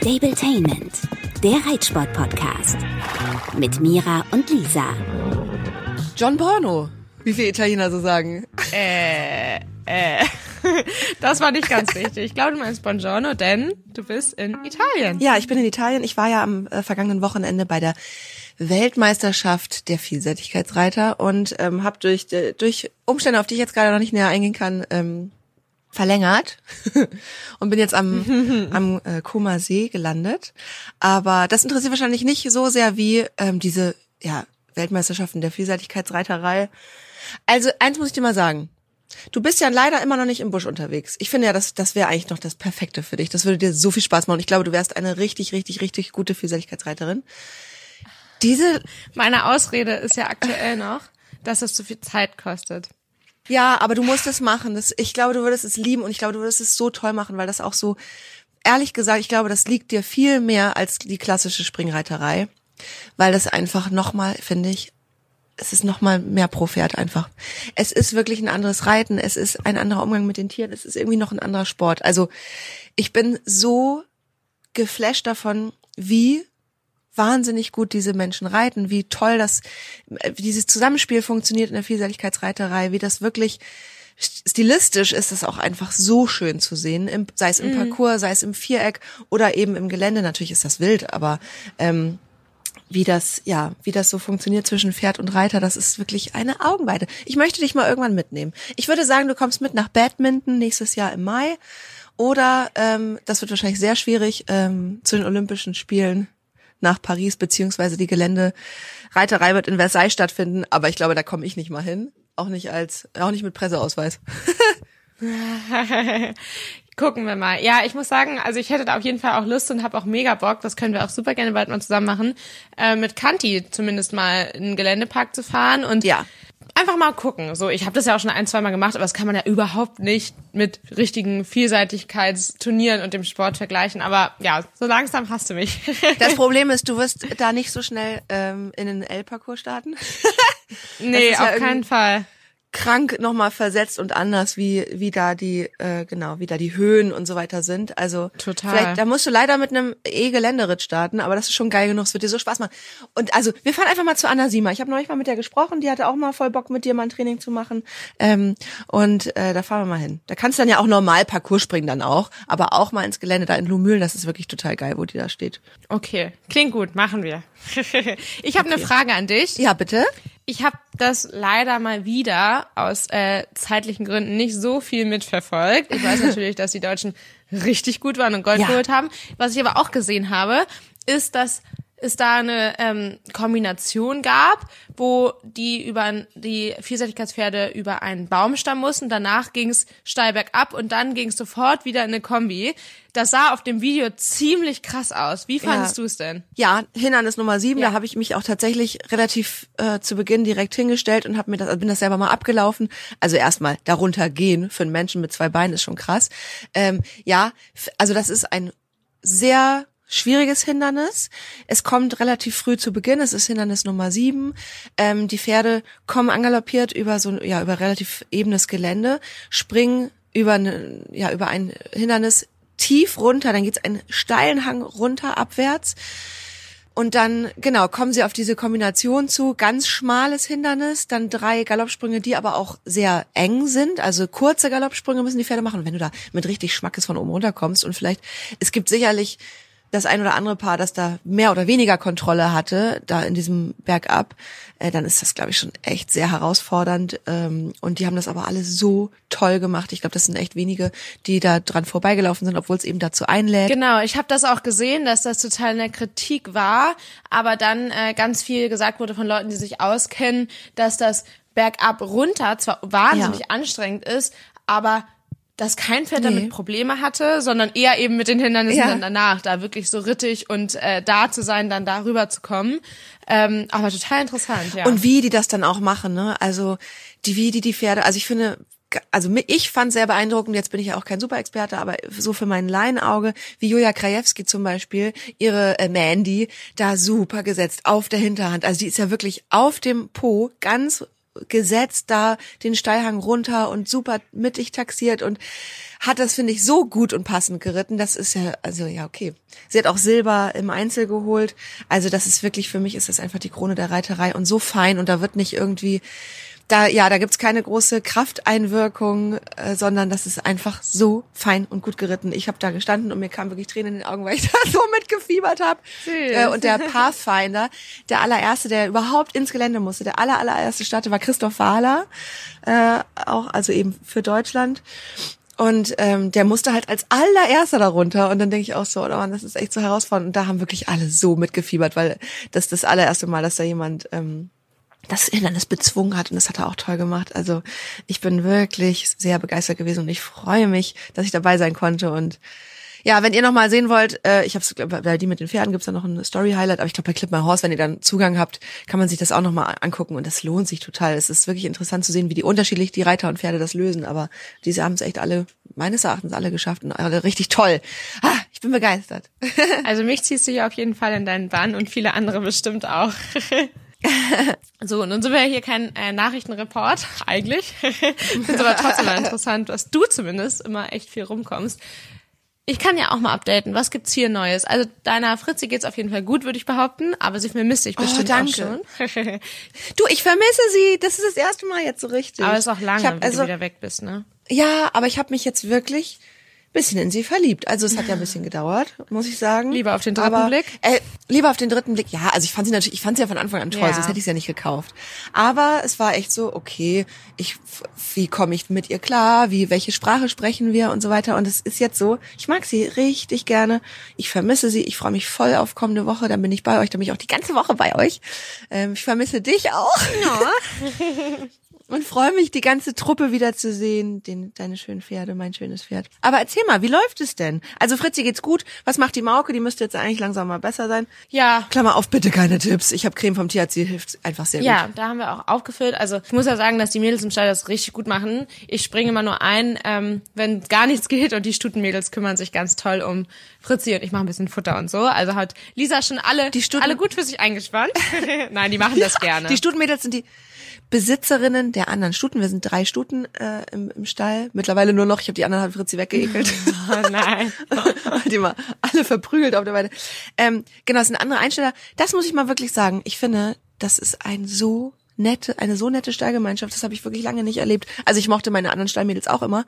Stabletainment, der Reitsport-Podcast. Mit Mira und Lisa. John Porno, wie viele Italiener so sagen. Äh, äh. Das war nicht ganz richtig. Ich glaube, du meinst Buongiorno, denn du bist in Italien. Ja, ich bin in Italien. Ich war ja am äh, vergangenen Wochenende bei der Weltmeisterschaft der Vielseitigkeitsreiter und ähm, habe durch, äh, durch Umstände, auf die ich jetzt gerade noch nicht näher eingehen kann, ähm, verlängert und bin jetzt am, am äh, Koma See gelandet. Aber das interessiert wahrscheinlich nicht so sehr wie ähm, diese ja, Weltmeisterschaften der Vielseitigkeitsreiterei. Also eins muss ich dir mal sagen. Du bist ja leider immer noch nicht im Busch unterwegs. Ich finde ja, das, das wäre eigentlich noch das Perfekte für dich. Das würde dir so viel Spaß machen. Ich glaube, du wärst eine richtig, richtig, richtig gute Vielseitigkeitsreiterin. Diese, Meine Ausrede ist ja aktuell noch, dass es zu viel Zeit kostet. Ja, aber du musst es machen. Das, ich glaube, du würdest es lieben und ich glaube, du würdest es so toll machen, weil das auch so, ehrlich gesagt, ich glaube, das liegt dir viel mehr als die klassische Springreiterei, weil das einfach nochmal, finde ich, es ist nochmal mehr pro Pferd einfach. Es ist wirklich ein anderes Reiten, es ist ein anderer Umgang mit den Tieren, es ist irgendwie noch ein anderer Sport. Also ich bin so geflasht davon, wie wahnsinnig gut diese Menschen reiten, wie toll das, wie dieses Zusammenspiel funktioniert in der Vielseitigkeitsreiterei, wie das wirklich stilistisch ist es auch einfach so schön zu sehen, im, sei es im Parcours, sei es im Viereck oder eben im Gelände. Natürlich ist das wild, aber ähm, wie das, ja, wie das so funktioniert zwischen Pferd und Reiter, das ist wirklich eine Augenweide. Ich möchte dich mal irgendwann mitnehmen. Ich würde sagen, du kommst mit nach Badminton nächstes Jahr im Mai. Oder ähm, das wird wahrscheinlich sehr schwierig ähm, zu den Olympischen Spielen nach Paris, beziehungsweise die Gelände Reiterei wird in Versailles stattfinden, aber ich glaube, da komme ich nicht mal hin. Auch nicht als, auch nicht mit Presseausweis. Gucken wir mal. Ja, ich muss sagen, also ich hätte da auf jeden Fall auch Lust und habe auch mega Bock, das können wir auch super gerne bald mal zusammen machen, äh, mit Kanti zumindest mal in den Geländepark zu fahren und Ja. Einfach mal gucken. So, ich habe das ja auch schon ein, zwei Mal gemacht, aber das kann man ja überhaupt nicht mit richtigen Vielseitigkeitsturnieren und dem Sport vergleichen. Aber ja, so langsam hast du mich. Das Problem ist, du wirst da nicht so schnell ähm, in den L-Parcours starten. nee, ja auf keinen Fall. Krank nochmal versetzt und anders, wie, wie da die, äh, genau, wie da die Höhen und so weiter sind. Also Total. vielleicht, da musst du leider mit einem E-Geländeritt starten, aber das ist schon geil genug, es wird dir so Spaß machen. Und also, wir fahren einfach mal zu Anna Sima. Ich habe neulich mal mit der gesprochen, die hatte auch mal voll Bock mit dir mal ein Training zu machen. Ähm, und äh, da fahren wir mal hin. Da kannst du dann ja auch normal Parcours springen dann auch, aber auch mal ins Gelände da in Lumülen, das ist wirklich total geil, wo die da steht. Okay, klingt gut, machen wir. ich habe eine Frage an dich. Ja, bitte? Ich habe das leider mal wieder aus äh, zeitlichen Gründen nicht so viel mitverfolgt. Ich weiß natürlich, dass die Deutschen richtig gut waren und Gold Ja. geholt haben. Was ich aber auch gesehen habe, ist, dass es da eine ähm, Kombination gab, wo die über die Vielseitigkeitspferde über einen Baumstamm mussten. Danach ging es steil bergab und dann ging es sofort wieder in eine Kombi. Das sah auf dem Video ziemlich krass aus. Wie fandest Ja. du es denn? Ja, Hindernis Nummer sieben, Ja. da habe ich mich auch tatsächlich relativ äh, zu Beginn direkt hingestellt und habe mir das, also bin das selber mal abgelaufen. Also erstmal darunter gehen für einen Menschen mit zwei Beinen ist schon krass. Ähm, ja, also das ist ein sehr schwieriges Hindernis. Es kommt relativ früh zu Beginn. Es ist Hindernis Nummer sieben. Ähm, die Pferde kommen angaloppiert über so ja über relativ ebenes Gelände, springen über eine, ja über ein Hindernis tief runter. Dann geht's einen steilen Hang runter abwärts. Und dann, genau, kommen sie auf diese Kombination zu, ganz schmales Hindernis, dann drei Galoppsprünge, die aber auch sehr eng sind, also kurze Galoppsprünge müssen die Pferde machen. Wenn du da mit richtig Schmackes von oben runterkommst und vielleicht, es gibt sicherlich das ein oder andere Paar, das da mehr oder weniger Kontrolle hatte, da in diesem Bergab, äh, dann ist das, glaube ich, schon echt sehr herausfordernd. Ähm, und die haben das aber alle so toll gemacht. Ich glaube, das sind echt wenige, die da dran vorbeigelaufen sind, obwohl es eben dazu einlädt. Genau, ich habe das auch gesehen, dass das total in der Kritik war, aber dann äh, ganz viel gesagt wurde von Leuten, die sich auskennen, dass das bergab runter zwar wahnsinnig Ja. anstrengend ist, aber dass kein Pferd Nee. damit Probleme hatte, sondern eher eben mit den Hindernissen Ja. dann danach, da wirklich so rittig und äh, da zu sein, dann darüber zu kommen. Ähm, aber total interessant, ja. Und wie die das dann auch machen, ne? Also die, wie die die Pferde, also ich finde, also ich fand sehr beeindruckend, jetzt bin ich ja auch kein Superexperte, aber so für mein Laienauge, wie Julia Krajewski zum Beispiel, ihre äh, Mandy, da super gesetzt, auf der Hinterhand. Also die ist ja wirklich auf dem Po ganz gesetzt da den Steilhang runter und super mittig taxiert und hat das, finde ich, so gut und passend geritten. Das ist ja, also ja, okay. Sie hat auch Silber im Einzel geholt. Also das ist wirklich, für mich ist das einfach die Krone der Reiterei und so fein und da wird nicht irgendwie da, ja, da gibt's keine große Krafteinwirkung, äh, sondern das ist einfach so fein und gut geritten. Ich habe da gestanden und mir kam wirklich Tränen in den Augen, weil ich da so mitgefiebert habe. Äh, und der Pathfinder, der allererste, der überhaupt ins Gelände musste, der aller, allererste Starte war Christoph Wahler, äh, auch also eben für Deutschland. Und ähm, der musste halt als allererster darunter. Und dann denke ich auch so, oh Mann, das ist echt so herausfordernd. Und da haben wirklich alle so mitgefiebert, weil das das allererste Mal, dass da jemand ähm, das Hindernis bezwungen hat und das hat er auch toll gemacht. Also ich bin wirklich sehr begeistert gewesen und ich freue mich, dass ich dabei sein konnte und ja, wenn ihr noch mal sehen wollt, äh, ich habe bei die mit den Pferden gibt's da noch ein Story Highlight, aber ich glaube bei Clip My Horse, wenn ihr dann Zugang habt, kann man sich das auch noch mal angucken und das lohnt sich total. Es ist wirklich interessant zu sehen, wie die unterschiedlich die Reiter und Pferde das lösen, aber diese haben es echt alle meines Erachtens alle geschafft und alle richtig toll. Ah, ich bin begeistert. Also mich ziehst du ja auf jeden Fall in deinen Bann und viele andere bestimmt auch. so, nun sind wir hier kein äh, Nachrichtenreport, eigentlich. Finde es aber trotzdem mal interessant, dass du zumindest immer echt viel rumkommst. Ich kann ja auch mal updaten. Was gibt's hier Neues? Also deiner Fritzi geht's auf jeden Fall gut, würde ich behaupten, aber sie vermisst dich bestimmt oh, danke. auch schon. du, ich vermisse sie. Das ist das erste Mal jetzt so richtig. Aber es ist auch lange, hab, wenn also, du wieder weg bist, ne? Ja, aber ich habe mich jetzt wirklich bisschen in sie verliebt. Also es hat ja ein bisschen gedauert, muss ich sagen. Lieber auf den dritten Aber, Blick? Äh, lieber auf den dritten Blick. Ja, also ich fand sie natürlich, ich fand sie ja von Anfang an toll, Ja. sonst hätte ich sie ja nicht gekauft. Aber es war echt so, okay, ich, wie komme ich mit ihr klar? Wie, welche Sprache sprechen wir und so weiter? Und es ist jetzt so, ich mag sie richtig gerne. Ich vermisse sie. Ich freue mich voll auf kommende Woche. Dann bin ich bei euch. Dann bin ich auch die ganze Woche bei euch. Ähm, ich vermisse dich auch. Und freue mich, die ganze Truppe wiederzusehen. Den, deine schönen Pferde, mein schönes Pferd. Aber erzähl mal, wie läuft es denn? Also Fritzi geht's gut. Was macht die Mauke? Die müsste jetzt eigentlich langsam mal besser sein. Ja, Klammer auf, bitte keine Tipps. Ich habe Creme vom THC, hilft einfach sehr Ja, gut. da haben wir auch aufgefüllt. Also ich muss ja sagen, dass die Mädels im Stall das richtig gut machen. Ich springe immer nur ein, ähm, wenn gar nichts geht und die Stutenmädels kümmern sich ganz toll um Fritzi und ich mache ein bisschen Futter und so. Also hat Lisa schon alle, Die Stuten- alle gut für sich eingespannt. Nein, die machen das gerne. Die Stutenmädels sind die Besitzerinnen der anderen Stuten. Wir sind drei Stuten äh, im, im Stall. Mittlerweile nur noch. Ich habe die anderen hat Fritzi weggeekelt. oh nein. die mal alle verprügelt auf der Weide. Ähm, genau, es sind andere Einsteller. Das muss ich mal wirklich sagen. Ich finde, das ist ein so nette, eine so nette Stallgemeinschaft. Das habe ich wirklich lange nicht erlebt. Also ich mochte meine anderen Stallmädels auch immer.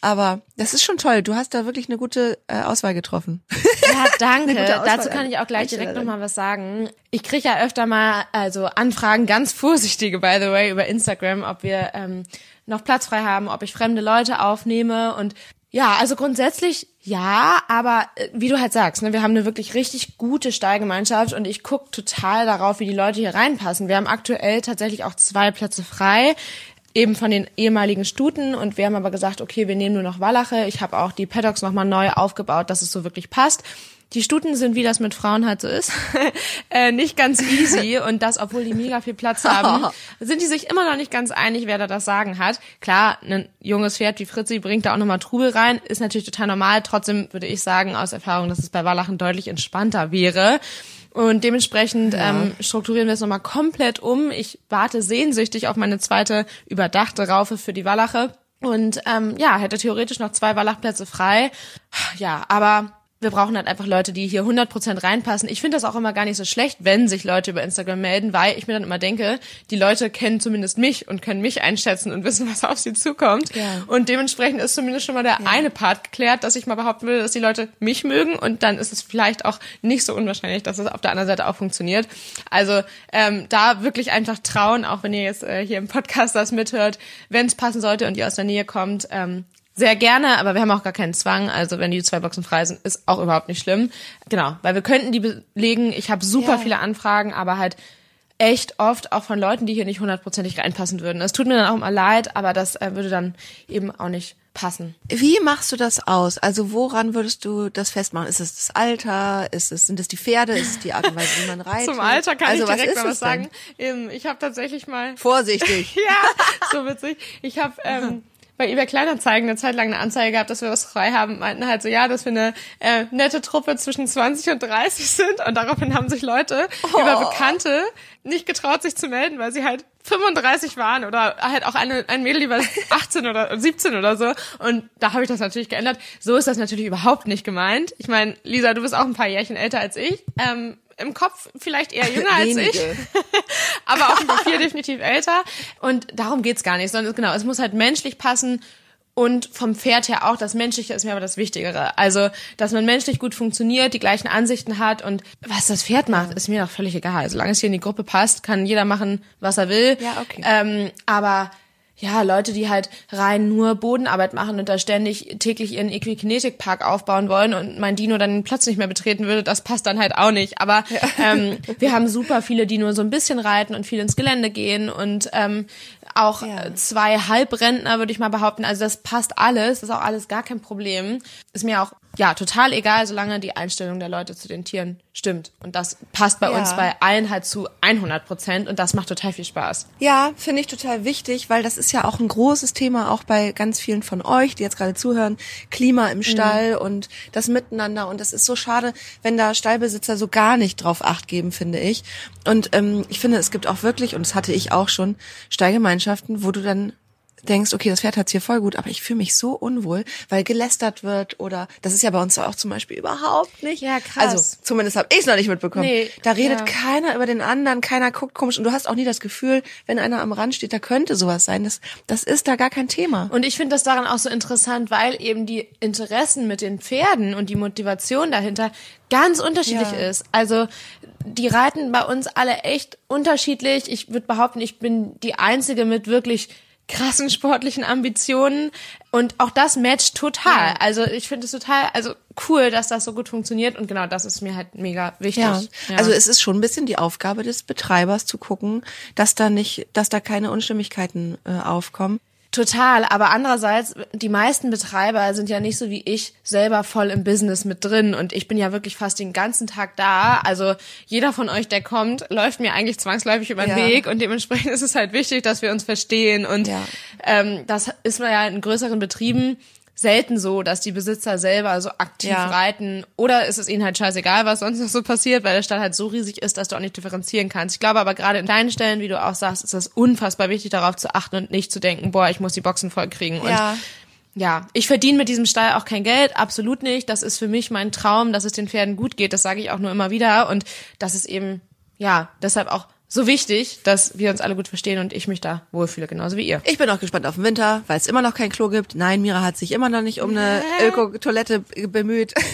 Aber das ist schon toll. Du hast da wirklich eine gute äh, Auswahl getroffen. Ja, danke. Dazu kann an ich auch gleich direkt Einstellerin. noch mal was sagen. Ich kriege ja öfter mal also Anfragen, ganz vorsichtige, by the way, über Instagram, ob wir ähm, noch Platz frei haben, ob ich fremde Leute aufnehme und ja, also grundsätzlich ja, aber äh, wie du halt sagst, ne, wir haben eine wirklich richtig gute Stallgemeinschaft und ich guck total darauf, wie die Leute hier reinpassen. Wir haben aktuell tatsächlich auch zwei Plätze frei eben von den ehemaligen Stuten und wir haben aber gesagt, okay, wir nehmen nur noch Wallache. Ich habe auch die Paddocks nochmal neu aufgebaut, dass es so wirklich passt. Die Stuten sind, wie das mit Frauen halt so ist, äh, nicht ganz easy und das, obwohl die mega viel Platz haben, sind die sich immer noch nicht ganz einig, wer da das Sagen hat. Klar, ein junges Pferd wie Fritzi bringt da auch nochmal Trubel rein, ist natürlich total normal. Trotzdem würde ich sagen aus Erfahrung, dass es bei Wallachen deutlich entspannter wäre. Und dementsprechend ähm, strukturieren wir es nochmal komplett um. Ich warte sehnsüchtig auf meine zweite überdachte Raufe für die Wallache. Und ähm, ja, hätte theoretisch noch zwei Wallachplätze frei. Ja, aber wir brauchen halt einfach Leute, die hier 100% reinpassen. Ich finde das auch immer gar nicht so schlecht, wenn sich Leute über Instagram melden, weil ich mir dann immer denke, die Leute kennen zumindest mich und können mich einschätzen und wissen, was auf sie zukommt. Ja. Und dementsprechend ist zumindest schon mal der eine Part geklärt, dass ich mal behaupten will, dass die Leute mich mögen und dann ist es vielleicht auch nicht so unwahrscheinlich, dass es auf der anderen Seite auch funktioniert. Also ähm, da wirklich einfach trauen, auch wenn ihr jetzt äh, hier im Podcast das mithört, wenn es passen sollte und ihr aus der Nähe kommt, ähm, sehr gerne, aber wir haben auch gar keinen Zwang. Also wenn die zwei Boxen frei sind, ist auch überhaupt nicht schlimm. Genau, weil wir könnten die belegen. Ich habe super Ja. viele Anfragen, aber halt echt oft auch von Leuten, die hier nicht hundertprozentig reinpassen würden. Es tut mir dann auch immer leid, aber das äh, würde dann eben auch nicht passen. Wie machst du das aus? Also woran würdest du das festmachen? Ist es das Alter? Ist es, sind es die Pferde? Ist es die Art und Weise, wie man reitet? Zum Alter kann also, ich direkt was mal was es denn? sagen. Ähm, ich habe tatsächlich mal Vorsichtig. ja, so witzig. Ich habe ähm, bei eBay Kleinanzeigen eine Zeit lang eine Anzeige gehabt, dass wir was frei haben, meinten halt so, ja, dass wir eine äh, nette Truppe zwischen 20 und 30 sind und daraufhin haben sich Leute Oh. über Bekannte nicht getraut, sich zu melden, weil sie halt 35 waren oder halt auch eine, ein Mädel, die war 18 oder 17 oder so. Und da habe ich das natürlich geändert. So ist das natürlich überhaupt nicht gemeint. Ich meine, Lisa, du bist auch ein paar Jährchen älter als ich. Ähm, Im Kopf vielleicht eher jünger als ich, aber auf dem Papier definitiv älter. Und darum geht's gar nicht, sondern genau, es muss halt menschlich passen und vom Pferd her auch, das Menschliche ist mir aber das Wichtigere. Also, dass man menschlich gut funktioniert, die gleichen Ansichten hat und was das Pferd macht, ist mir doch völlig egal. Solange es hier in die Gruppe passt, kann jeder machen, was er will. Ja, okay. Ähm, aber ja, Leute, die halt rein nur Bodenarbeit machen und da ständig täglich ihren Equikinetikpark aufbauen wollen und mein Dino dann den Platz nicht mehr betreten würde, das passt dann halt auch nicht. Aber ähm, wir haben super viele, die nur so ein bisschen reiten und viel ins Gelände gehen und ähm, auch Ja. zwei Halbrentner, würde ich mal behaupten. Also das passt alles, das ist auch alles gar kein Problem. Ist mir auch ja total egal, solange die Einstellung der Leute zu den Tieren stimmt. Und das passt bei Ja. uns bei allen halt zu 100 Prozent und das macht total viel Spaß. Ja, finde ich total wichtig, weil das ist ja auch ein großes Thema, auch bei ganz vielen von euch, die jetzt gerade zuhören. Klima im Stall und das Miteinander. Und das ist so schade, wenn da Stallbesitzer so gar nicht drauf acht geben, finde ich. Und ähm, ich finde, es gibt auch wirklich, und das hatte ich auch schon, Stallgemeinschaften, wo du dann denkst, okay, das Pferd hat's hier voll gut, aber ich fühle mich so unwohl, weil gelästert wird oder das ist ja bei uns auch zum Beispiel überhaupt nicht. Ja, krass. Also zumindest habe ich es noch nicht mitbekommen. Nee, da redet ja. keiner über den anderen, keiner guckt komisch und du hast auch nie das Gefühl, wenn einer am Rand steht, da könnte sowas sein. Das, das ist da gar kein Thema. Und ich finde das daran auch so interessant, weil eben die Interessen mit den Pferden und die Motivation dahinter ganz unterschiedlich Ja. ist. Also die reiten bei uns alle echt unterschiedlich. Ich würde behaupten, ich bin die einzige mit wirklich krassen sportlichen Ambitionen und auch das matcht total. Ja. Also ich finde es total, also cool, dass das so gut funktioniert und genau das ist mir halt mega wichtig. Ja. also es ist schon ein bisschen die Aufgabe des Betreibers zu gucken, dass da nicht, dass da keine Unstimmigkeiten äh, aufkommen. Total, aber andererseits, die meisten Betreiber sind ja nicht so wie ich selber voll im Business mit drin und ich bin ja wirklich fast den ganzen Tag da. Also jeder von euch, der kommt, läuft mir eigentlich zwangsläufig über den Ja. Weg und dementsprechend ist es halt wichtig, dass wir uns verstehen und Ja. ähm, das ist man ja in größeren Betrieben selten so, dass die Besitzer selber so aktiv Ja. reiten oder ist es ihnen halt scheißegal, was sonst noch so passiert, weil der Stall halt so riesig ist, dass du auch nicht differenzieren kannst. Ich glaube aber gerade in deinen Stellen, wie du auch sagst, ist es unfassbar wichtig, darauf zu achten und nicht zu denken, boah, ich muss die Boxen voll kriegen. Und Ja. ja, ich verdiene mit diesem Stall auch kein Geld, absolut nicht. Das ist für mich mein Traum, dass es den Pferden gut geht. Das sage ich auch nur immer wieder. Und das ist eben, ja, deshalb auch so wichtig, dass wir uns alle gut verstehen und ich mich da wohlfühle, genauso wie ihr. Ich bin auch gespannt auf den Winter, weil es immer noch kein Klo gibt. Nein, Mira hat sich immer noch nicht um eine Öko-Toilette bemüht.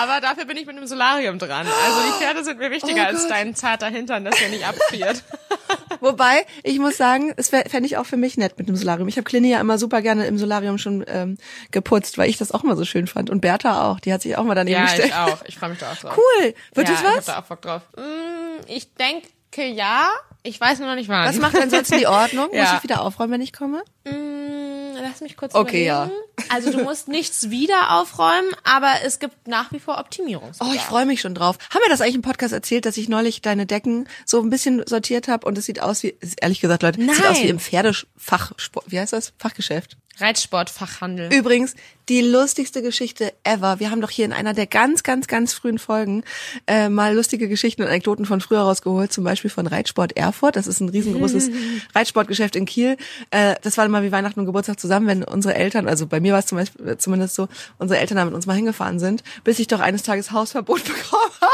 Aber dafür bin ich mit einem Solarium dran. Also die Pferde sind mir wichtiger Oh als dein zarter Hintern, dass der nicht abfriert. Wobei, ich muss sagen, es fände ich auch für mich nett mit dem Solarium. Ich habe Clini ja immer super gerne im Solarium schon ähm, geputzt, weil ich das auch immer so schön fand. Und Bertha auch, die hat sich auch mal daneben ja, gestellt. ich auch. Ich freue mich da auch drauf. Cool. Wird ja, das Ich hab was? da auch Bock drauf. Mm, Ich denke ja. Ich weiß nur noch nicht wann. Was macht ansonsten die Ordnung? Muss Ja. ich wieder aufräumen, wenn ich komme? Mm, Lass mich kurz Okay, überlegen. Also du musst nichts wieder aufräumen, aber es gibt nach wie vor Optimierungsbedarf. Oh, ich freue mich schon drauf. Haben wir das eigentlich im Podcast erzählt, dass ich neulich deine Decken so ein bisschen sortiert habe und es sieht aus wie, ehrlich gesagt, Leute, es sieht aus wie im Pferdefach, wie heißt das? Fachgeschäft. Reitsportfachhandel. Übrigens, die lustigste Geschichte ever. Wir haben doch hier in einer der ganz, ganz, ganz frühen Folgen äh, mal lustige Geschichten und Anekdoten von früher rausgeholt, zum Beispiel von Reitsport Erfurt. Das ist ein riesengroßes Reitsportgeschäft in Kiel. Äh, das war immer wie Weihnachten und Geburtstag zusammen, wenn unsere Eltern, also bei mir war es zum Beispiel zumindest so, unsere Eltern da mit uns mal hingefahren sind, bis ich doch eines Tages Hausverbot bekommen habe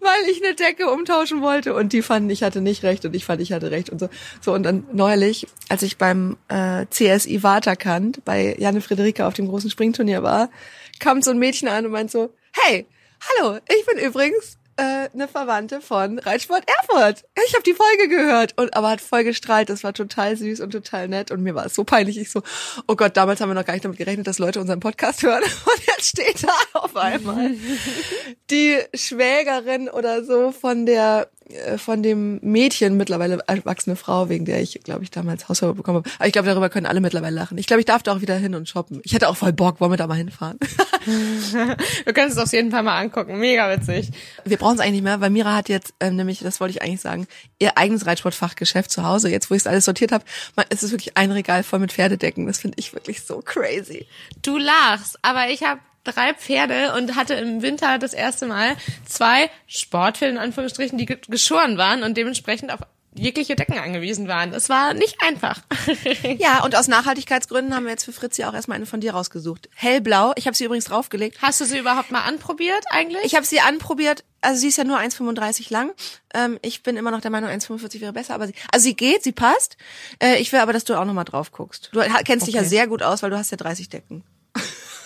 weil ich eine Decke umtauschen wollte und die fanden, ich hatte nicht recht und ich fand, ich hatte recht und so. So und dann neulich, als ich beim äh, CSI Waterkant bei Janne Friederike auf dem großen Springturnier war, kam so ein Mädchen an und meint so, hey, hallo, ich bin übrigens äh, eine Verwandte von Reitsport Erfurt. Ich habe die Folge gehört und aber hat voll gestrahlt. Das war total süß und total nett und mir war es so peinlich. Ich so, oh Gott, damals haben wir noch gar nicht damit gerechnet, dass Leute unseren Podcast hören und jetzt steht da auf einmal die Schwägerin oder so von der von dem Mädchen mittlerweile erwachsene Frau, wegen der ich, glaube ich, damals Hausverbot bekommen habe. Aber ich glaube, darüber können alle mittlerweile lachen. Ich glaube, ich darf da auch wieder hin und shoppen. Ich hätte auch voll Bock, wollen wir da mal hinfahren. Du kannst es auf jeden Fall mal angucken. Mega witzig. Wir brauchen es eigentlich nicht mehr, weil Mira hat jetzt ähm, nämlich, das wollte ich eigentlich sagen, ihr eigenes Reitsportfachgeschäft zu Hause. Jetzt, wo ich es alles sortiert habe, es ist wirklich ein Regal voll mit Pferdedecken. Das finde ich wirklich so crazy. Du lachst, aber ich habe drei Pferde und hatte im Winter das erste Mal zwei Sportpferde in Anführungsstrichen, die ge- geschoren waren und dementsprechend auf jegliche Decken angewiesen waren. Das war nicht einfach. Ja, und aus Nachhaltigkeitsgründen haben wir jetzt für Fritz ja auch erstmal eine von dir rausgesucht. Hellblau. Ich habe sie übrigens draufgelegt. Hast du sie überhaupt mal anprobiert eigentlich? Ich habe sie anprobiert. Also sie ist ja nur 1,35 lang. Ähm, ich bin immer noch der Meinung, 1,45 wäre besser. Aber sie, also sie geht, sie passt. Äh, ich will aber, dass du auch noch mal drauf guckst. Du kennst dich ja Okay. sehr gut aus, weil du hast ja 30 Decken.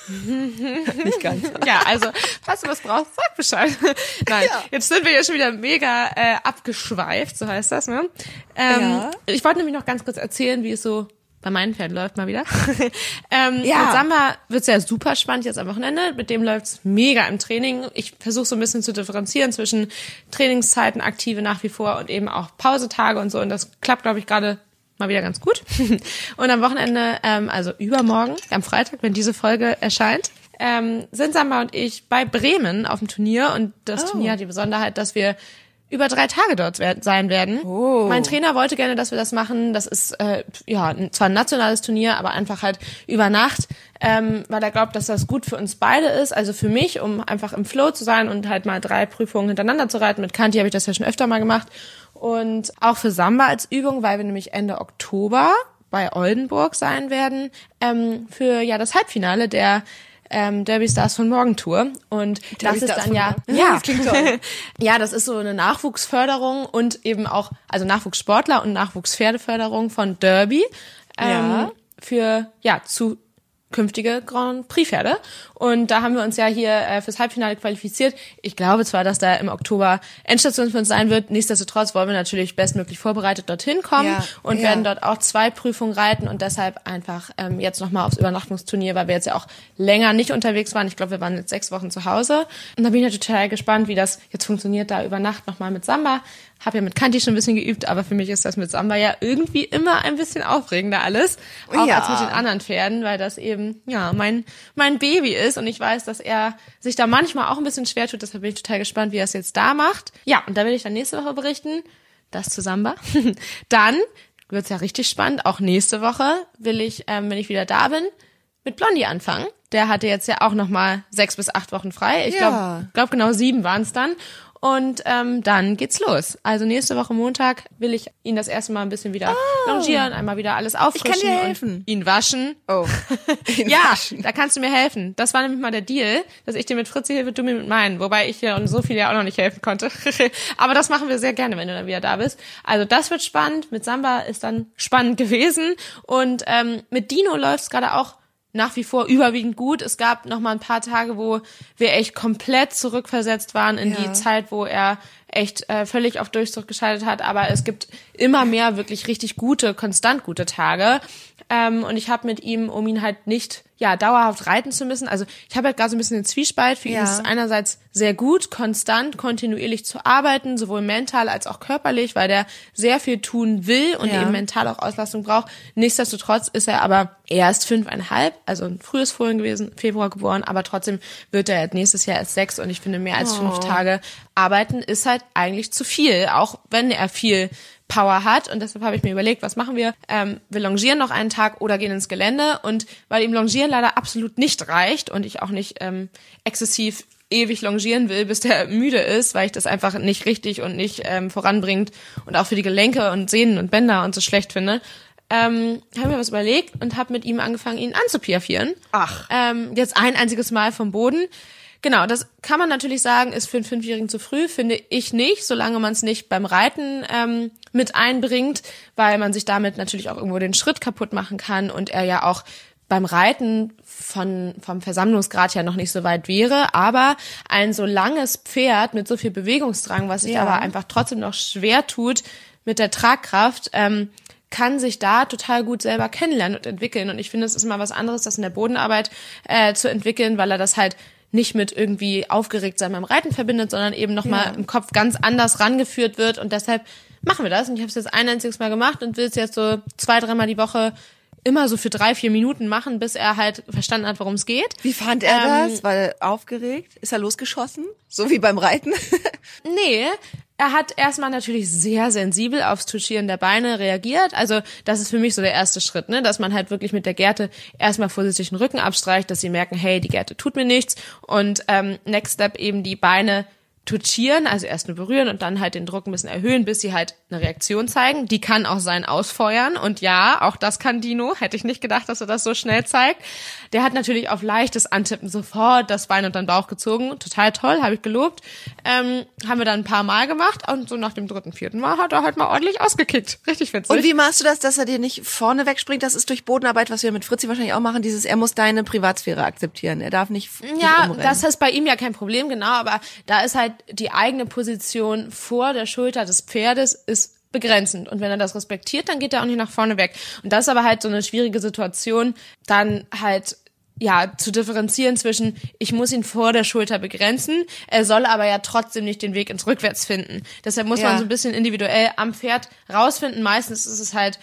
Nicht ganz. Ja, also, falls du was brauchst, sag Bescheid. Nein, Ja. jetzt sind wir ja schon wieder mega äh, abgeschweift, so heißt das, ne? Ähm, Ja. Ich wollte nämlich noch ganz kurz erzählen, wie es so bei meinen Pferden läuft mal wieder. ähm, Ja. Mit Samba wird's ja super spannend jetzt am Wochenende. Mit dem läuft's mega im Training. Ich versuche so ein bisschen zu differenzieren zwischen Trainingszeiten, aktive nach wie vor und eben auch Pausetage und so. Und das klappt, glaube ich, gerade mal wieder ganz gut. Und am Wochenende, ähm, also übermorgen, am Freitag, wenn diese Folge erscheint, ähm, sind Samba und ich bei Bremen auf dem Turnier. Und das Oh. Turnier hat die Besonderheit, dass wir über drei Tage dort sein werden. Oh. Mein Trainer wollte gerne, dass wir das machen. Das ist äh, ja zwar ein nationales Turnier, aber einfach halt über Nacht, ähm, weil er glaubt, dass das gut für uns beide ist. Also für mich, um einfach im Flow zu sein und halt mal drei Prüfungen hintereinander zu reiten. Mit Kanti habe ich das ja schon öfter mal gemacht. Und auch für Samba als Übung, weil wir nämlich Ende Oktober bei Oldenburg sein werden ähm, für ja das Halbfinale der ähm, Derby Stars von Morgentour und Derby das ist Stars dann ja Morgen. ja Das ja das ist so eine Nachwuchsförderung und eben auch also Nachwuchssportler und Nachwuchspferdeförderung von Derby ähm, Ja. für ja zu künftige Grand Prix Pferde und da haben wir uns ja hier äh, fürs Halbfinale qualifiziert. Ich glaube zwar, dass da im Oktober Endstation für uns sein wird. Nichtsdestotrotz wollen wir natürlich bestmöglich vorbereitet dorthin kommen Ja, und ja. werden dort auch zwei Prüfungen reiten und deshalb einfach ähm, jetzt nochmal aufs Übernachtungsturnier, weil wir jetzt ja auch länger nicht unterwegs waren. Ich glaube, wir waren jetzt sechs Wochen zu Hause. Und da bin ich ja total gespannt, wie das jetzt funktioniert, da über Nacht nochmal mit Samba. Hab ja mit Kanti schon ein bisschen geübt, aber für mich ist das mit Samba ja irgendwie immer ein bisschen aufregender alles. Auch Ja. als mit den anderen Pferden, weil das eben, ja, mein, mein Baby ist und ich weiß, dass er sich da manchmal auch ein bisschen schwer tut. Deshalb bin ich total gespannt, wie er es jetzt da macht. Ja, und da will ich dann nächste Woche berichten. Das zu Samba. dann wird's ja richtig spannend. Auch nächste Woche will ich, ähm, wenn ich wieder da bin, mit Blondie anfangen. Der hatte jetzt ja auch noch mal sechs bis acht Wochen frei. Ich Ja. glaube, glaub genau sieben waren's dann. Und ähm, dann geht's los. Also nächste Woche Montag will ich ihn das erste Mal ein bisschen wieder longieren, einmal wieder alles auffrischen Oh. dir helfen. und ihn waschen. Oh. Ja, da kannst du mir helfen. Das war nämlich mal der Deal, dass ich dir mit Fritzi helfe, du mir mit meinen. Wobei ich dir und so viel ja auch noch nicht helfen konnte. Aber das machen wir sehr gerne, wenn du dann wieder da bist. Also das wird spannend. Mit Samba ist dann spannend gewesen. Und ähm, mit Dino läuft's gerade auch nach wie vor überwiegend gut. Es gab noch mal ein paar Tage, wo wir echt komplett zurückversetzt waren in Ja. die Zeit, wo er echt äh, völlig auf Durchzug geschaltet hat. Aber es gibt immer mehr wirklich richtig gute, konstant gute Tage. Ähm, und ich habe mit ihm, um ihn halt nicht ja dauerhaft reiten zu müssen. Also ich habe halt gerade so ein bisschen den Zwiespalt. Für ihn Ja. ist es einerseits sehr gut, konstant, kontinuierlich zu arbeiten, sowohl mental als auch körperlich, weil der sehr viel tun will und Ja. eben mental auch Auslastung braucht. Nichtsdestotrotz ist er aber erst fünfeinhalb, also ein frühes Fohlen gewesen, Februar geboren, aber trotzdem wird er jetzt nächstes Jahr erst sechs und ich finde mehr als Oh. fünf Tage arbeiten ist halt eigentlich zu viel, auch wenn er viel Power hat und deshalb habe ich mir überlegt, was machen wir? Ähm, wir longieren noch einen Tag oder gehen ins Gelände und weil ihm Longieren leider absolut nicht reicht und ich auch nicht ähm, exzessiv ewig longieren will, bis der müde ist, weil ich das einfach nicht richtig und nicht ähm, voranbringt und auch für die Gelenke und Sehnen und Bänder und so schlecht finde, ähm, habe mir was überlegt und habe mit ihm angefangen, ihn anzupiafieren. Ach. Ähm, jetzt ein einziges Mal vom Boden. Genau, das kann man natürlich sagen, ist für einen Fünfjährigen zu früh, finde ich nicht, solange man es nicht beim Reiten ähm, mit einbringt, weil man sich damit natürlich auch irgendwo den Schritt kaputt machen kann und er ja auch beim Reiten von, vom Versammlungsgrad ja noch nicht so weit wäre, aber ein so langes Pferd mit so viel Bewegungsdrang, was sich Ja. aber einfach trotzdem noch schwer tut mit der Tragkraft, ähm, kann sich da total gut selber kennenlernen und entwickeln. Und ich finde, es ist mal was anderes, das in der Bodenarbeit äh, zu entwickeln, weil er das halt nicht mit irgendwie aufgeregt sein beim Reiten verbindet, sondern eben nochmal Ja. im Kopf ganz anders rangeführt wird. Und deshalb machen wir das. Und ich habe es jetzt ein einziges Mal gemacht und will es jetzt so zwei, dreimal die Woche immer so für drei, vier Minuten machen, bis er halt verstanden hat, worum es geht. Wie fand er Ähm, das? War er aufgeregt? Ist er losgeschossen? So wie beim Reiten? Nee, er hat erstmal natürlich sehr sensibel aufs Touchieren der Beine reagiert. Also das ist für mich so der erste Schritt, ne? dass man halt wirklich mit der Gerte erstmal vorsichtig den Rücken abstreicht, dass sie merken, hey, die Gerte tut mir nichts. Und ähm, next step eben die Beine touchieren, also erst nur berühren und dann halt den Druck ein bisschen erhöhen, bis sie halt eine Reaktion zeigen. Die kann auch sein ausfeuern und ja, auch das kann Dino. Hätte ich nicht gedacht, dass er das so schnell zeigt. Der hat natürlich auf leichtes Antippen sofort das Bein und den Bauch gezogen. Total toll, habe ich gelobt. Ähm, haben wir dann ein paar Mal gemacht und so nach dem dritten, vierten Mal hat er halt mal ordentlich ausgekickt. Richtig witzig. Und wie machst du das, dass er dir nicht vorne wegspringt? Das ist durch Bodenarbeit, was wir mit Fritzi wahrscheinlich auch machen. Dieses, er muss deine Privatsphäre akzeptieren. Er darf nicht. Ja, das ist bei ihm ja kein Problem, genau, aber da ist halt die eigene Position vor der Schulter des Pferdes ist begrenzend. Und wenn er das respektiert, dann geht er auch nicht nach vorne weg. Und das ist aber halt so eine schwierige Situation, dann halt ja, zu differenzieren zwischen, ich muss ihn vor der Schulter begrenzen, er soll aber ja trotzdem nicht den Weg ins Rückwärts finden. Deshalb muss Ja. man so ein bisschen individuell am Pferd rausfinden. Meistens ist es halt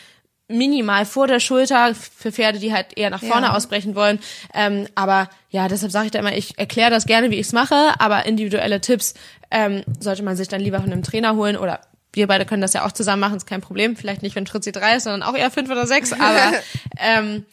minimal vor der Schulter für Pferde, die halt eher nach vorne Ja. ausbrechen wollen. Ähm, aber ja, deshalb sage ich da immer, ich erkläre das gerne, wie ich es mache, aber individuelle Tipps ähm, sollte man sich dann lieber von einem Trainer holen oder wir beide können das ja auch zusammen machen, ist kein Problem. Vielleicht nicht, wenn Fritzi drei ist, sondern auch eher fünf oder sechs, aber ähm,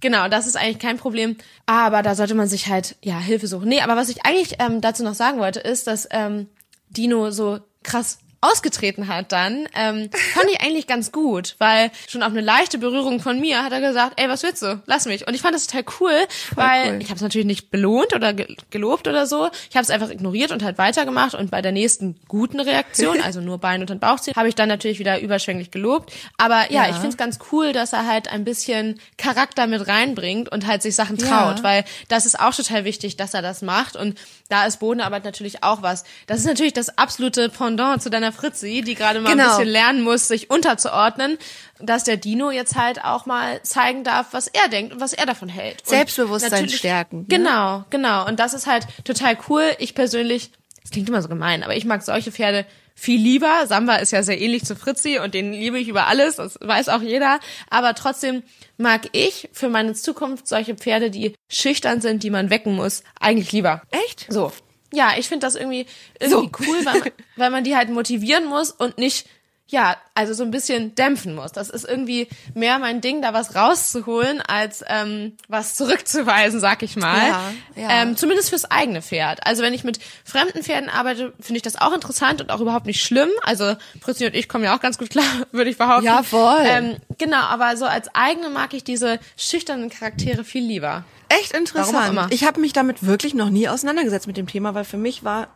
Genau, das ist eigentlich kein Problem. Aber da sollte man sich halt, ja, Hilfe suchen. Nee, aber was ich eigentlich ähm, dazu noch sagen wollte, ist, dass ähm, Dino so krass ausgetreten hat dann, ähm, fand ich eigentlich ganz gut, weil schon auf eine leichte Berührung von mir hat er gesagt, ey, was willst du? Lass mich. Und ich fand das total cool, weil cool. ich habe es natürlich nicht belohnt oder ge gelobt oder so. Ich habe es einfach ignoriert und halt weitergemacht und bei der nächsten guten Reaktion, also nur Bein und den Bauch ziehen, habe ich dann natürlich wieder überschwänglich gelobt. Aber ja, Ja. ich finde es ganz cool, dass er halt ein bisschen Charakter mit reinbringt und halt sich Sachen traut, Ja. weil das ist auch total wichtig, dass er das macht und da ist Bodenarbeit natürlich auch was. Das ist natürlich das absolute Pendant zu deiner Fritzi, die gerade mal ein Genau. bisschen lernen muss, sich unterzuordnen, dass der Dino jetzt halt auch mal zeigen darf, was er denkt und was er davon hält. Selbstbewusstsein stärken, ne? Genau, genau. Und das ist halt total cool. Ich persönlich, das klingt immer so gemein, aber ich mag solche Pferde viel lieber. Samba ist ja sehr ähnlich zu Fritzi und den liebe ich über alles, das weiß auch jeder. Aber trotzdem mag ich für meine Zukunft solche Pferde, die schüchtern sind, die man wecken muss, eigentlich lieber. Echt? So. Ja, ich finde das irgendwie, irgendwie cool, weil man, weil man die halt motivieren muss und nicht, ja, also so ein bisschen dämpfen muss. Das ist irgendwie mehr mein Ding, da was rauszuholen, als ähm, was zurückzuweisen, sag ich mal. Ja, ja. Ähm, zumindest fürs eigene Pferd. Also wenn ich mit fremden Pferden arbeite, finde ich das auch interessant und auch überhaupt nicht schlimm. Also Fritzi und ich kommen ja auch ganz gut klar, würde ich behaupten. Ja, voll. Ähm, genau, aber so als eigene mag ich diese schüchternen Charaktere viel lieber. Echt interessant. Ich habe mich damit wirklich noch nie auseinandergesetzt mit dem Thema, weil für mich war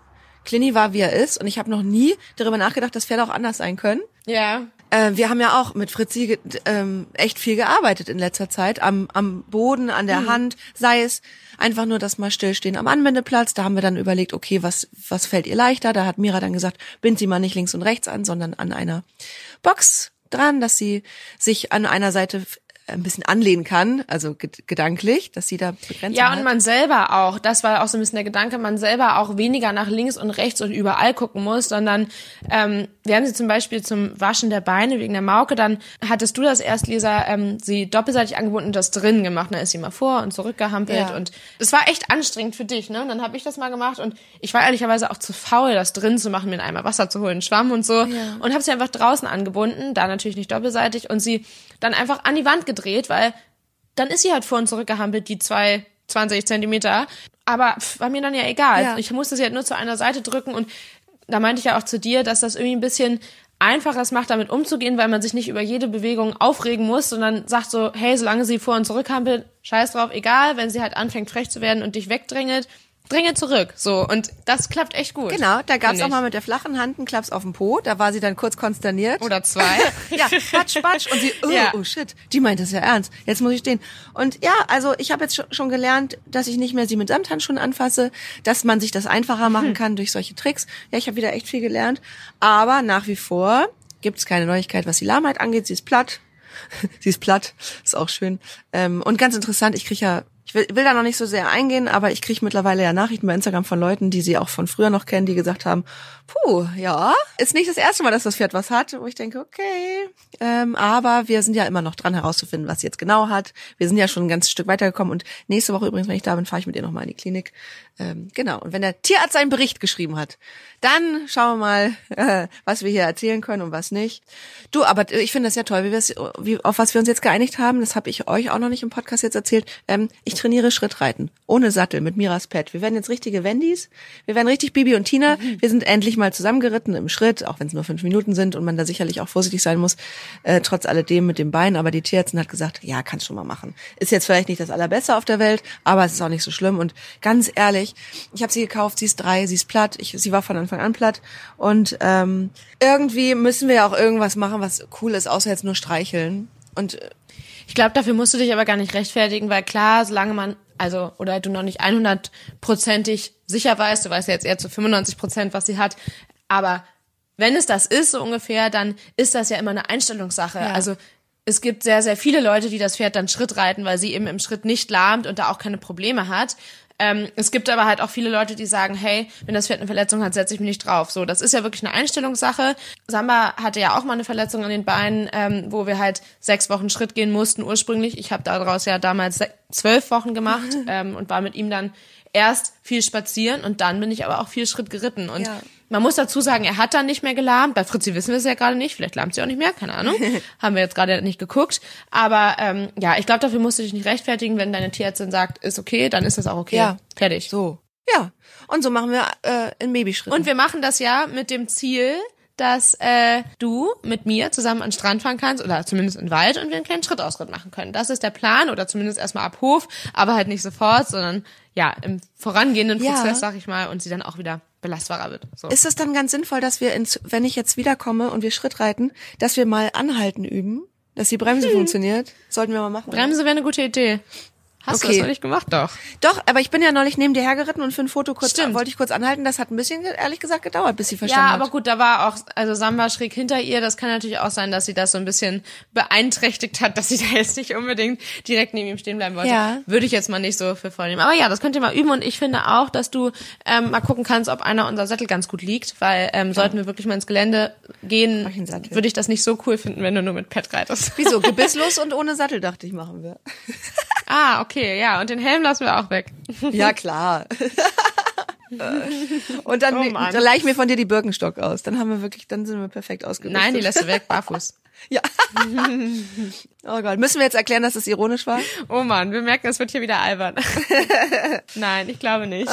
Clini war wie er ist und ich habe noch nie darüber nachgedacht, dass Pferde auch anders sein können. Ja. Äh, wir haben ja auch mit Fritzi ähm, echt viel gearbeitet in letzter Zeit am, am Boden, an der Hand, sei es einfach nur das mal stillstehen am Anwendeplatz. Da haben wir dann überlegt, okay, was was fällt ihr leichter? Da hat Mira dann gesagt, bind sie mal nicht links und rechts an, sondern an einer Box dran, dass sie sich an einer Seite ein bisschen anlehnen kann, also ged- gedanklich, dass sie da begrenzt Ja, und man selber auch, das war auch so ein bisschen der Gedanke, man selber auch weniger nach links und rechts und überall gucken muss, sondern ähm, wir haben sie zum Beispiel zum Waschen der Beine wegen der Mauke, dann hattest du das erst, Lisa, ähm, sie doppelseitig angebunden und das drin gemacht. Dann ist sie mal vor und zurückgehampelt Ja. und das war echt anstrengend für dich, ne? Und dann habe ich das mal gemacht und ich war ehrlicherweise auch zu faul, das drin zu machen, mir einen Eimer Wasser zu holen, Schwamm und so und habe sie einfach draußen angebunden, da natürlich nicht doppelseitig und sie dann einfach an die Wand gedreht, weil dann ist sie halt vor und zurück gehampelt, die zwei 20 Zentimeter. Aber pff, war mir dann ja egal. Ja. Ich musste sie halt nur zu einer Seite drücken und da meinte ich ja auch zu dir, dass das irgendwie ein bisschen einfacher es macht, damit umzugehen, weil man sich nicht über jede Bewegung aufregen muss, sondern sagt so, hey, solange sie vor und zurück hampelt, scheiß drauf, egal, wenn sie halt anfängt frech zu werden und dich wegdrängelt, dränge zurück. So, und das klappt echt gut. Genau, da gab's auch ich. mal mit der flachen Hand einen Klaps auf den Po. Da war sie dann kurz konsterniert. Oder zwei. ja, patsch, patsch. Und sie, oh, Ja. oh shit, die meint es ja ernst. Jetzt muss ich stehen. Und ja, also ich habe jetzt schon- schon gelernt, dass ich nicht mehr sie mit Samthandschuhen anfasse, dass man sich das einfacher machen Hm. kann durch solche Tricks. Ja, ich habe wieder echt viel gelernt. Aber nach wie vor gibt's keine Neuigkeit, was die Lahmheit angeht. Sie ist platt. sie ist platt, ist auch schön. Ähm, und ganz interessant, ich krieg ja, ich will, will da noch nicht so sehr eingehen, aber ich krieg mittlerweile ja Nachrichten bei Instagram von Leuten, die sie auch von früher noch kennen, die gesagt haben, puh, ja, ist nicht das erste Mal, dass das Pferd was hat, wo ich denke, okay, ähm, aber wir sind ja immer noch dran herauszufinden, was sie jetzt genau hat. Wir sind ja schon ein ganzes Stück weitergekommen und nächste Woche übrigens, wenn ich da bin, fahre ich mit ihr nochmal in die Klinik. Ähm, genau, und wenn der Tierarzt seinen Bericht geschrieben hat, dann schauen wir mal, äh, was wir hier erzählen können und was nicht. Du, aber ich finde das ja toll, wie wir wie, auf was wir uns jetzt geeinigt haben. Das habe ich euch auch noch nicht im Podcast jetzt erzählt. Ähm, ich trainiere Schrittreiten. Ohne Sattel, mit Miras Pet. Wir werden jetzt richtige Wendys. Wir werden richtig Bibi und Tina. Wir sind endlich mal zusammengeritten im Schritt, auch wenn es nur fünf Minuten sind und man da sicherlich auch vorsichtig sein muss, äh, trotz alledem mit dem Bein. Aber die Tierärztin hat gesagt, ja, kannst schon mal machen. Ist jetzt vielleicht nicht das allerbeste auf der Welt, aber es ist auch nicht so schlimm. Und ganz ehrlich, ich habe sie gekauft, sie ist drei, sie ist platt. Ich, sie war von Anfang an platt. Und ähm, irgendwie müssen wir ja auch irgendwas machen, was cool ist, außer jetzt nur streicheln. Und äh, Ich glaube, dafür musst du dich aber gar nicht rechtfertigen, weil klar, solange man, also, oder du noch nicht 100%ig sicher weißt, du weißt ja jetzt eher zu 95%, was sie hat, aber wenn es das ist, so ungefähr, dann ist das ja immer eine Einstellungssache. Ja. Also, es gibt sehr, sehr viele Leute, die das Pferd dann Schritt reiten, weil sie eben im Schritt nicht lahmt und da auch keine Probleme hat. Ähm, es gibt aber halt auch viele Leute, die sagen, hey, wenn das Pferd eine Verletzung hat, setze ich mich nicht drauf. So, das ist ja wirklich eine Einstellungssache. Samba hatte ja auch mal eine Verletzung an den Beinen, ähm, wo wir halt sechs Wochen Schritt gehen mussten ursprünglich. Ich habe daraus ja damals zwölf Wochen gemacht ähm, und war mit ihm dann erst viel spazieren und dann bin ich aber auch viel Schritt geritten. Und Ja. Man muss dazu sagen, er hat dann nicht mehr gelahmt. Bei Fritzi wissen wir es ja gerade nicht. Vielleicht lahmt sie auch nicht mehr, keine Ahnung. Haben wir jetzt gerade nicht geguckt. Aber ähm, ja, ich glaube, dafür musst du dich nicht rechtfertigen. Wenn deine Tierärztin sagt, ist okay, dann ist das auch okay. Ja. Fertig. so. Ja. Und so machen wir äh, in Babyschritten. Und wir machen das ja mit dem Ziel, dass äh, du mit mir zusammen an den Strand fahren kannst oder zumindest in den Wald und wir einen kleinen Schrittausritt machen können. Das ist der Plan oder zumindest erstmal ab Hof, aber halt nicht sofort, sondern ja, im vorangehenden Ja. Prozess, sag ich mal, und sie dann auch wieder belastbarer wird. So. ist es dann ganz sinnvoll, dass wir, ins, wenn ich jetzt wiederkomme und wir Schritt reiten, dass wir mal anhalten üben, dass die Bremse funktioniert? Sollten wir mal machen. Bremse wäre eine gute Idee. Hast du Okay. das noch nicht gemacht? Doch. Doch, aber ich bin ja neulich neben dir hergeritten und für ein Foto kurz Stimmt. wollte ich kurz anhalten. Das hat ein bisschen, ehrlich gesagt, gedauert, bis sie verstanden Ja, hat. aber gut, da war auch, also Samba schräg hinter ihr. Das kann natürlich auch sein, dass sie das so ein bisschen beeinträchtigt hat, dass sie da jetzt nicht unbedingt direkt neben ihm stehen bleiben wollte. Ja. Würde ich jetzt mal nicht so für voll nehmen. Aber ja, das könnt ihr mal üben und ich finde auch, dass du ähm, mal gucken kannst, ob einer unserer Sättel ganz gut liegt, weil ähm, sollten wir wirklich mal ins Gelände gehen, würde ich das nicht so cool finden, wenn du nur mit Pet reitest. Wieso? Gebisslos und ohne Sattel, dachte ich, machen wir. Ah, okay, ja. Und den Helm lassen wir auch weg. Ja, klar. und dann, Oh Mann. dann leih ich mir von dir die Birkenstock aus. Dann haben wir wirklich, dann sind wir perfekt ausgerüstet. Nein, die lässt du weg, barfuß. Ja. oh Gott. Müssen wir jetzt erklären, dass es ironisch war? Oh Mann, wir merken, es wird hier wieder albern. Nein, ich glaube nicht.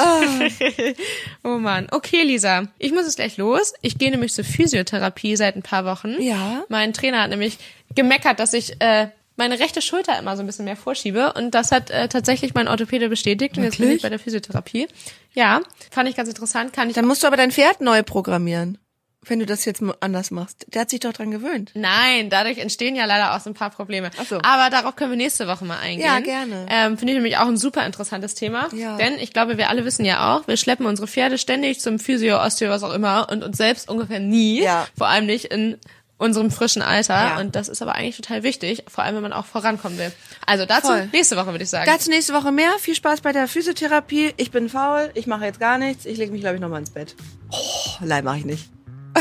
oh Mann. Okay, Lisa, ich muss jetzt gleich los. Ich gehe nämlich zur Physiotherapie seit ein paar Wochen. Ja. Mein Trainer hat nämlich gemeckert, dass ich äh, meine rechte Schulter immer so ein bisschen mehr vorschiebe und das hat äh, tatsächlich mein Orthopäde bestätigt und jetzt bin ich Wirklich? bei der Physiotherapie. Ja, fand ich ganz interessant. Kann ich Dann musst du aber dein Pferd neu programmieren. Wenn du das jetzt anders machst. Der hat sich doch dran gewöhnt. Nein, dadurch entstehen ja leider auch so ein paar Probleme. Ach so. Aber darauf können wir nächste Woche mal eingehen. Ja, gerne. Ähm, Finde ich nämlich auch ein super interessantes Thema. Ja. Denn ich glaube, wir alle wissen ja auch, wir schleppen unsere Pferde ständig zum Physio, Osteo, was auch immer und uns selbst ungefähr nie. Ja. Vor allem nicht in unserem frischen Alter. Ja. Und das ist aber eigentlich total wichtig, vor allem wenn man auch vorankommen will. Also dazu Voll. nächste Woche würde ich sagen. Dazu nächste Woche mehr. Viel Spaß bei der Physiotherapie. Ich bin faul. Ich mache jetzt gar nichts. Ich lege mich, glaube ich, nochmal ins Bett. Oh, Leih mache ich nicht.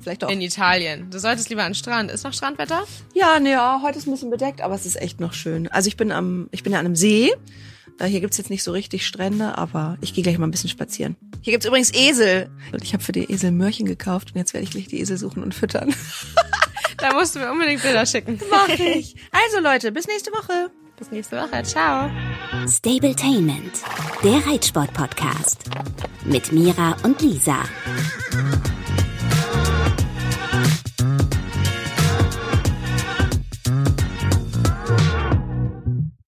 Vielleicht doch. in Italien. Du solltest lieber an den Strand. Ist noch Strandwetter? Ja, ne, ja, heute ist ein bisschen bedeckt, aber es ist echt noch schön. Also ich bin am, ich bin ja an einem See. Hier gibt's jetzt nicht so richtig Strände, aber ich gehe gleich mal ein bisschen spazieren. Hier gibt's übrigens Esel. Und ich habe für die Esel Möhrchen gekauft und jetzt werde ich gleich die Esel suchen und füttern. Da musst du mir unbedingt Bilder schicken. Mach ich. Also Leute, bis nächste Woche. Bis nächste Woche. Ciao. Stabletainment, der Reitsport-Podcast. Mit Mira und Lisa.